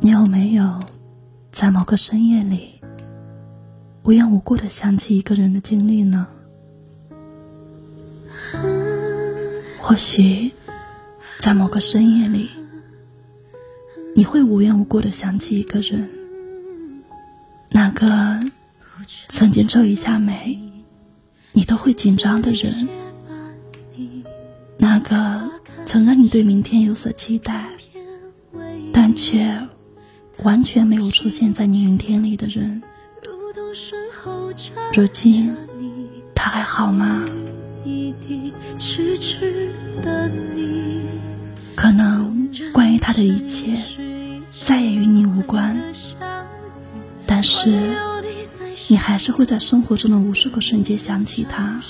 你有没有在某个深夜里无缘无故的想起一个人的经历呢？或许在某个深夜里，你会无缘无故的想起一个人，那个曾经皱一下眉你都会紧张的人，那个曾让你对明天有所期待，但却。完全没有出现在你云天里的人，如今他还好吗？可能关于他的一切再也与你无关，但是你还是会在生活中的无数个瞬间想起他。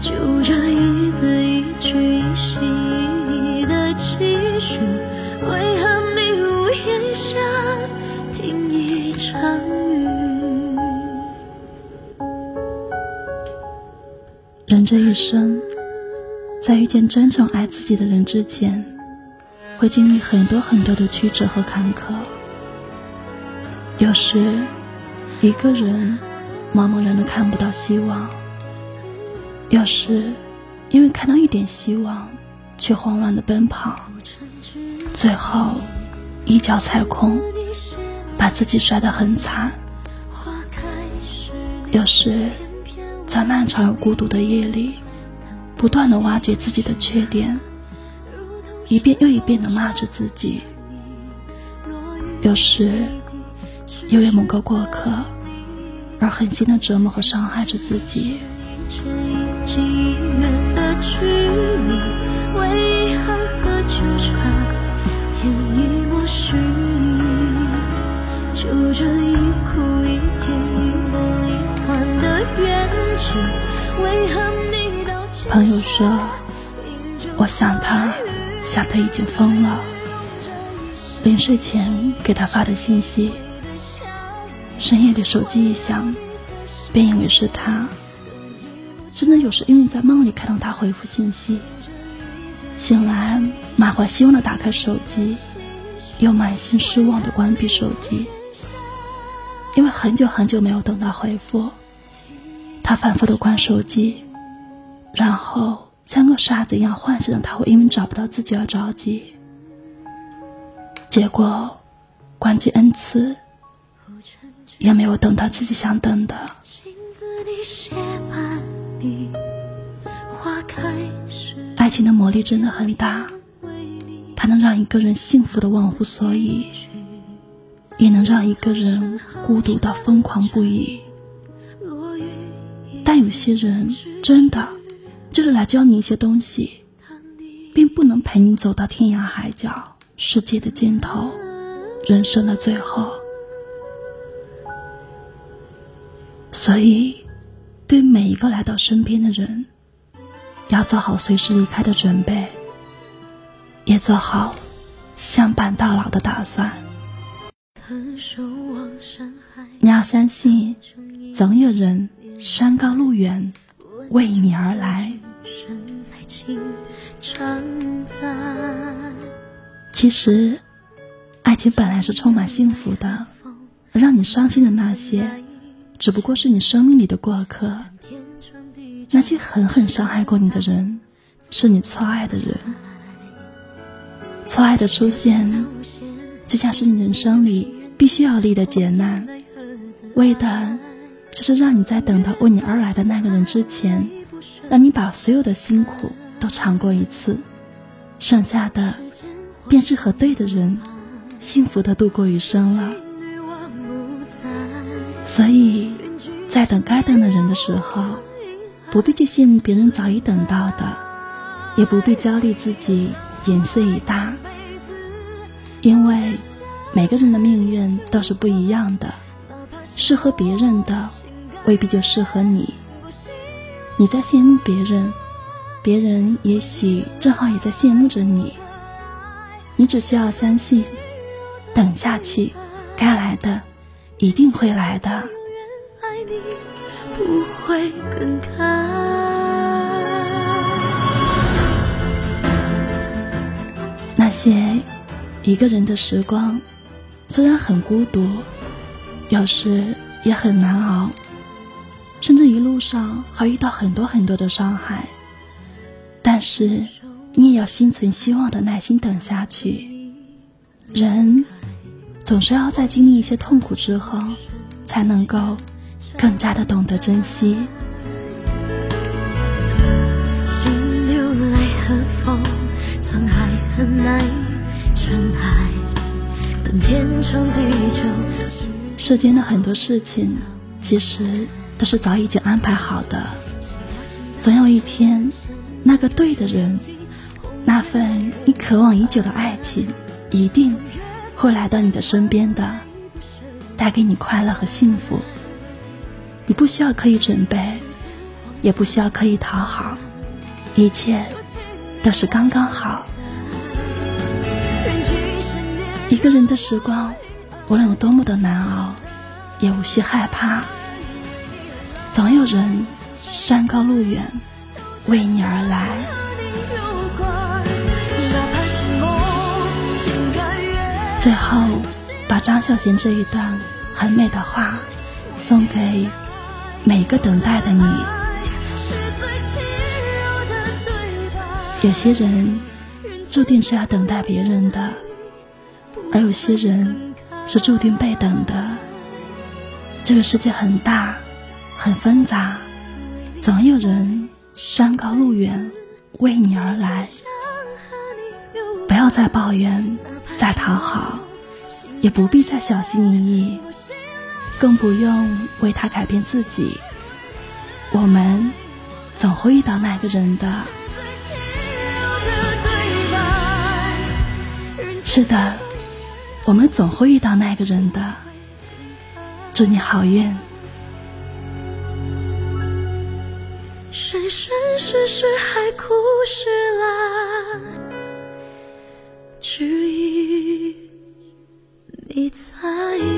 就这一字一句一细的期许，这一生，在遇见真正爱自己的人之前，会经历很多很多的曲折和坎坷。有时，一个人茫茫然的看不到希望；有时，因为看到一点希望，却慌乱的奔跑，最后一脚踩空。把自己摔得很惨，有时在漫长而孤独的夜里，不断的挖掘自己的缺点，一遍又一遍的骂着自己；有时因为某个过客而狠心的折磨和伤害着自己。朋友说：“我想他，想他已经疯了。临睡前给他发的信息，深夜里手机一响，便以为是他。真的有时因为在梦里看到他回复信息，醒来满怀希望的打开手机，又满心失望的关闭手机，因为很久很久没有等到回复，他反复的关手机。”然后像个傻子一样幻想他会因为找不到自己而着急，结果关机 n 次，也没有等到自己想等的。爱情的魔力真的很大，它能让一个人幸福的忘乎所以，也能让一个人孤独到疯狂不已。但有些人真的。是来教你一些东西，并不能陪你走到天涯海角、世界的尽头、人生的最后。所以，对每一个来到身边的人，要做好随时离开的准备，也做好相伴到老的打算。你要相信，总有人山高路远为你而来。其实，爱情本来是充满幸福的，而让你伤心的那些，只不过是你生命里的过客。那些狠狠伤害过你的人，是你错爱的人。错爱的出现，就像是你人生里必须要历的劫难，为的，就是让你在等到为你而来的那个人之前。让你把所有的辛苦都尝过一次，剩下的便是和对的人幸福的度过余生了。所以，在等该等的人的时候，不必去羡慕别人早已等到的，也不必焦虑自己年岁已大，因为每个人的命运都是不一样的，适合别人的未必就适合你。你在羡慕别人，别人也许正好也在羡慕着你。你只需要相信，等下去，该来的一定会来的。那些一个人的时光虽然很孤独，有时也很难熬，甚至一路上还遇到很多很多的伤害，但是你也要心存希望的耐心等下去。人总是要在经历一些痛苦之后，才能够更加的懂得珍惜。世间的很多事情，其实都是早已经安排好的。总有一天，那个对的人，那份你渴望已久的爱情，一定会来到你的身边的，带给你快乐和幸福。你不需要刻意准备，也不需要刻意讨好，一切都是刚刚好。一个人的时光，无论有多么的难熬，也无需害怕。总有人山高路远为你而来。最后，把张小娴这一段很美的话送给每个等待的你。有些人注定是要等待别人的。而有些人是注定被等的。这个世界很大，很纷杂，总有人山高路远为你而来。不要再抱怨，再讨好，也不必再小心翼翼，更不用为他改变自己。我们总会遇到那个人的。是的。我们总会遇到那个人的，祝你好运。生生世世海枯石烂，只因你在意。